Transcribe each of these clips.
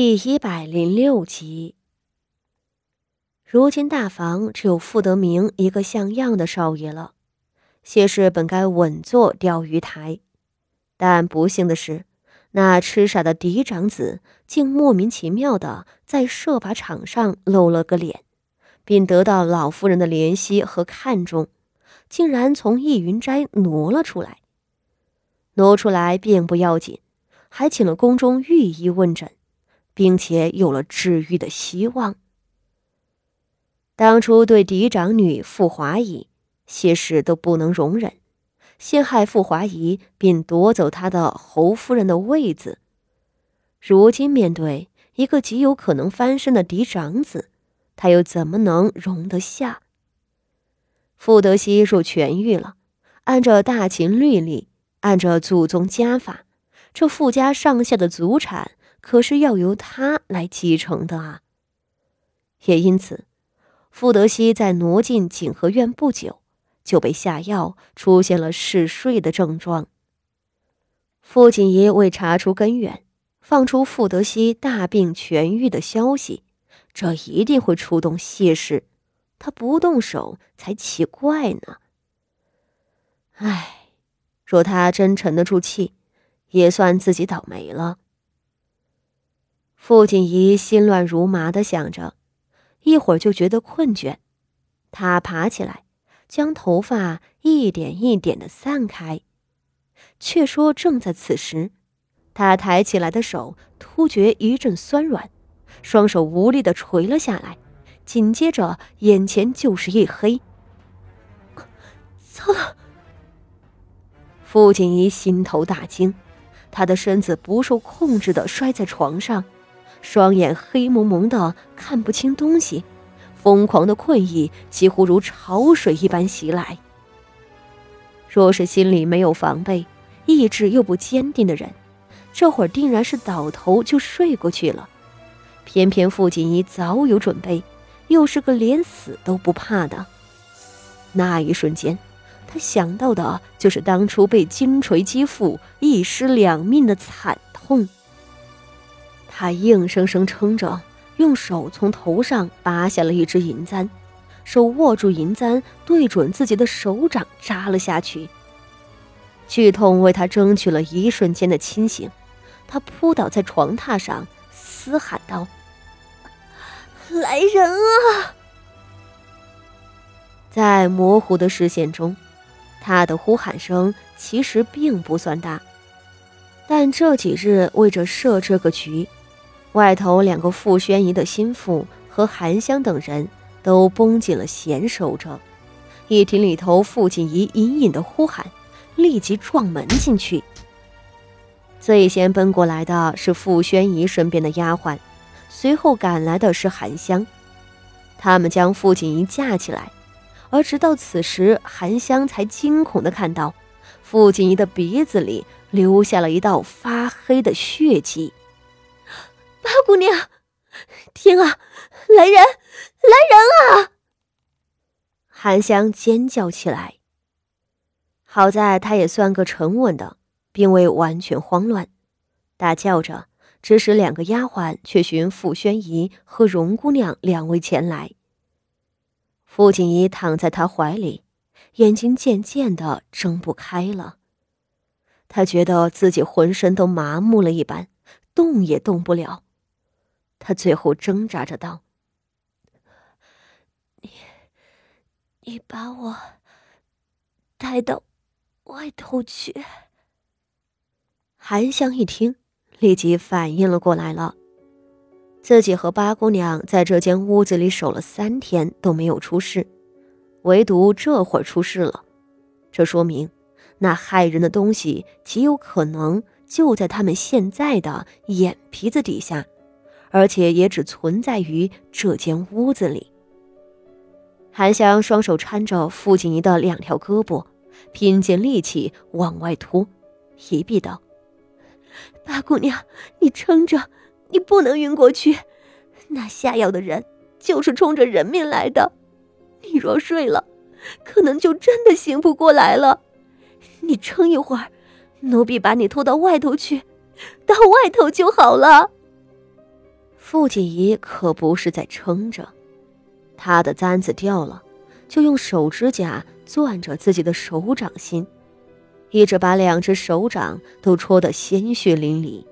第一百零六集。如今大房只有傅德明一个像样的少爷了，谢氏本该稳坐钓鱼台，但不幸的是，那痴傻的嫡长子竟莫名其妙的在射靶场上露了个脸，并得到老夫人的怜惜和看重，竟然从逸云斋挪了出来。挪出来并不要紧，还请了宫中御医问诊。并且有了治愈的希望。当初对嫡长女傅华仪，谢氏都不能容忍，陷害傅华仪，并夺走她的侯夫人的位子。如今面对一个极有可能翻身的嫡长子，他又怎么能容得下？傅德熙若痊愈了，按照大秦律例，按照祖宗家法，这傅家上下的祖产。可是要由他来继承的啊！也因此，傅德熙在挪进景和院不久，就被下药，出现了嗜睡的症状。傅锦仪为查出根源，放出傅德熙大病痊愈的消息，这一定会触动谢氏，他不动手才奇怪呢。唉，若他真沉得住气，也算自己倒霉了。傅锦仪心乱如麻的想着，一会儿就觉得困倦。她爬起来，将头发一点一点的散开。却说正在此时，她抬起来的手突觉一阵酸软，双手无力的垂了下来。紧接着，眼前就是一黑。糟了！傅锦仪心头大惊，她的身子不受控制的摔在床上。双眼黑蒙蒙的，看不清东西，疯狂的困意几乎如潮水一般袭来。若是心里没有防备，意志又不坚定的人，这会儿定然是倒头就睡过去了。偏偏傅锦衣早有准备，又是个连死都不怕的。那一瞬间，他想到的就是当初被金锤击腹、一尸两命的惨痛。他硬生生撑着，用手从头上拔下了一只银簪，手握住银簪，对准自己的手掌扎了下去。剧痛为他争取了一瞬间的清醒，他扑倒在床榻上，嘶喊道：“来人啊！”在模糊的视线中，他的呼喊声其实并不算大，但这几日为着设这个局。外头两个傅宣仪的心腹和韩香等人都绷紧了弦守着，一听里头傅锦仪隐隐的呼喊，立即撞门进去。最先奔过来的是傅宣仪身边的丫鬟，随后赶来的是韩香，他们将傅锦仪架起来，而直到此时，韩香才惊恐的看到，傅锦仪的鼻子里留下了一道发黑的血迹。八姑娘，天啊，来人，来人啊！韩香尖叫起来。好在她也算个沉稳的，并未完全慌乱，大叫着，指使两个丫鬟去寻傅宣仪和荣姑娘两位前来。傅锦仪躺在他怀里，眼睛渐渐的睁不开了。他觉得自己浑身都麻木了一般，动也动不了。他最后挣扎着道：“你，你把我带到外头去。”韩香一听，立即反应了过来了。自己和八姑娘在这间屋子里守了三天都没有出事，唯独这会儿出事了。这说明，那害人的东西极有可能就在他们现在的眼皮子底下。而且也只存在于这间屋子里。韩香双手搀着傅锦仪的两条胳膊，拼尽力气往外拖，一臂道：“八姑娘，你撑着，你不能晕过去。那下药的人就是冲着人命来的，你若睡了，可能就真的醒不过来了。你撑一会儿，奴婢把你拖到外头去，到外头就好了。”傅锦仪可不是在撑着，她的簪子掉了，就用手指甲攥着自己的手掌心，一直把两只手掌都戳得鲜血淋漓。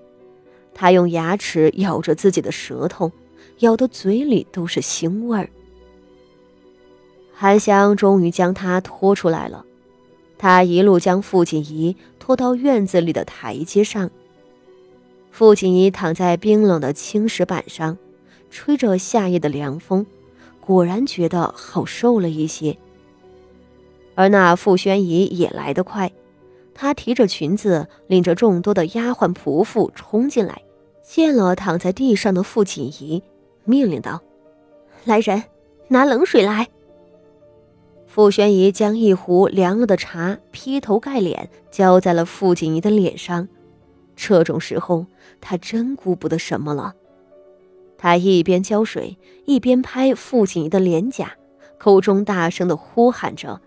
她用牙齿咬着自己的舌头，咬得嘴里都是腥味儿。韩香终于将她拖出来了，她一路将傅锦仪拖到院子里的台阶上。傅锦仪躺在冰冷的青石板上，吹着夏夜的凉风，果然觉得好受了一些。而那傅宣仪也来得快，她提着裙子，领着众多的丫鬟仆妇冲进来，见了躺在地上的傅锦仪，命令道：“来人，拿冷水来。”傅宣仪将一壶凉了的茶劈头盖脸浇在了傅锦仪的脸上。这种时候，他真顾不得什么了。他一边浇水，一边拍傅锦仪的脸颊，口中大声的呼喊着。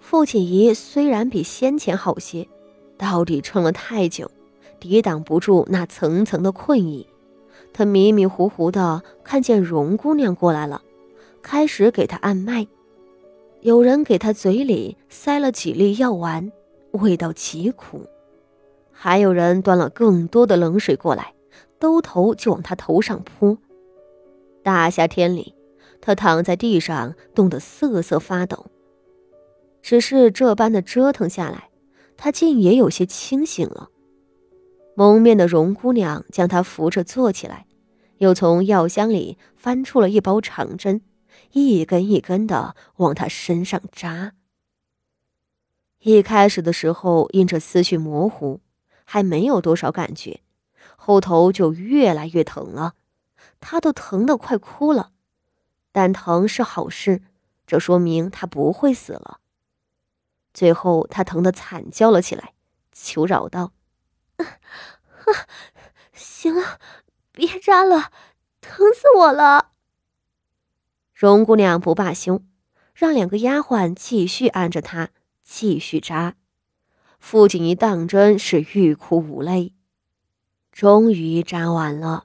傅锦仪虽然比先前好些，到底撑了太久，抵挡不住那层层的困意。他迷迷糊糊的看见荣姑娘过来了，开始给她按脉。有人给他嘴里塞了几粒药丸，味道极苦。还有人端了更多的冷水过来，兜头就往他头上泼。大夏天里，他躺在地上，冻得瑟瑟发抖。只是这般的折腾下来，他竟也有些清醒了。蒙面的荣姑娘将他扶着坐起来，又从药箱里翻出了一包长针，一根一根的往他身上扎。一开始的时候，因着思绪模糊。还没有多少感觉，后头就越来越疼了，他都疼得快哭了。但疼是好事，这说明他不会死了。最后他疼得惨叫了起来，求饶道：“行了，别扎了，疼死我了。”荣姑娘不罢休，让两个丫鬟继续按着她，继续扎。傅锦仪当真是欲哭无泪，终于扎完了，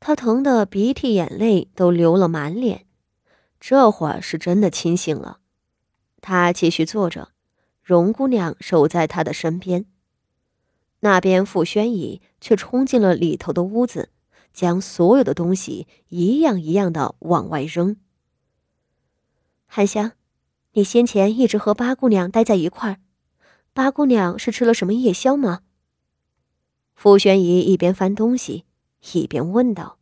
她疼得鼻涕眼泪都流了满脸，这会儿是真的清醒了。她继续坐着，荣姑娘守在她的身边。那边傅宣仪却冲进了里头的屋子，将所有的东西一样一样的往外扔。韩香，你先前一直和八姑娘待在一块儿。八姑娘是吃了什么夜宵吗？傅宣仪一边翻东西，一边问道。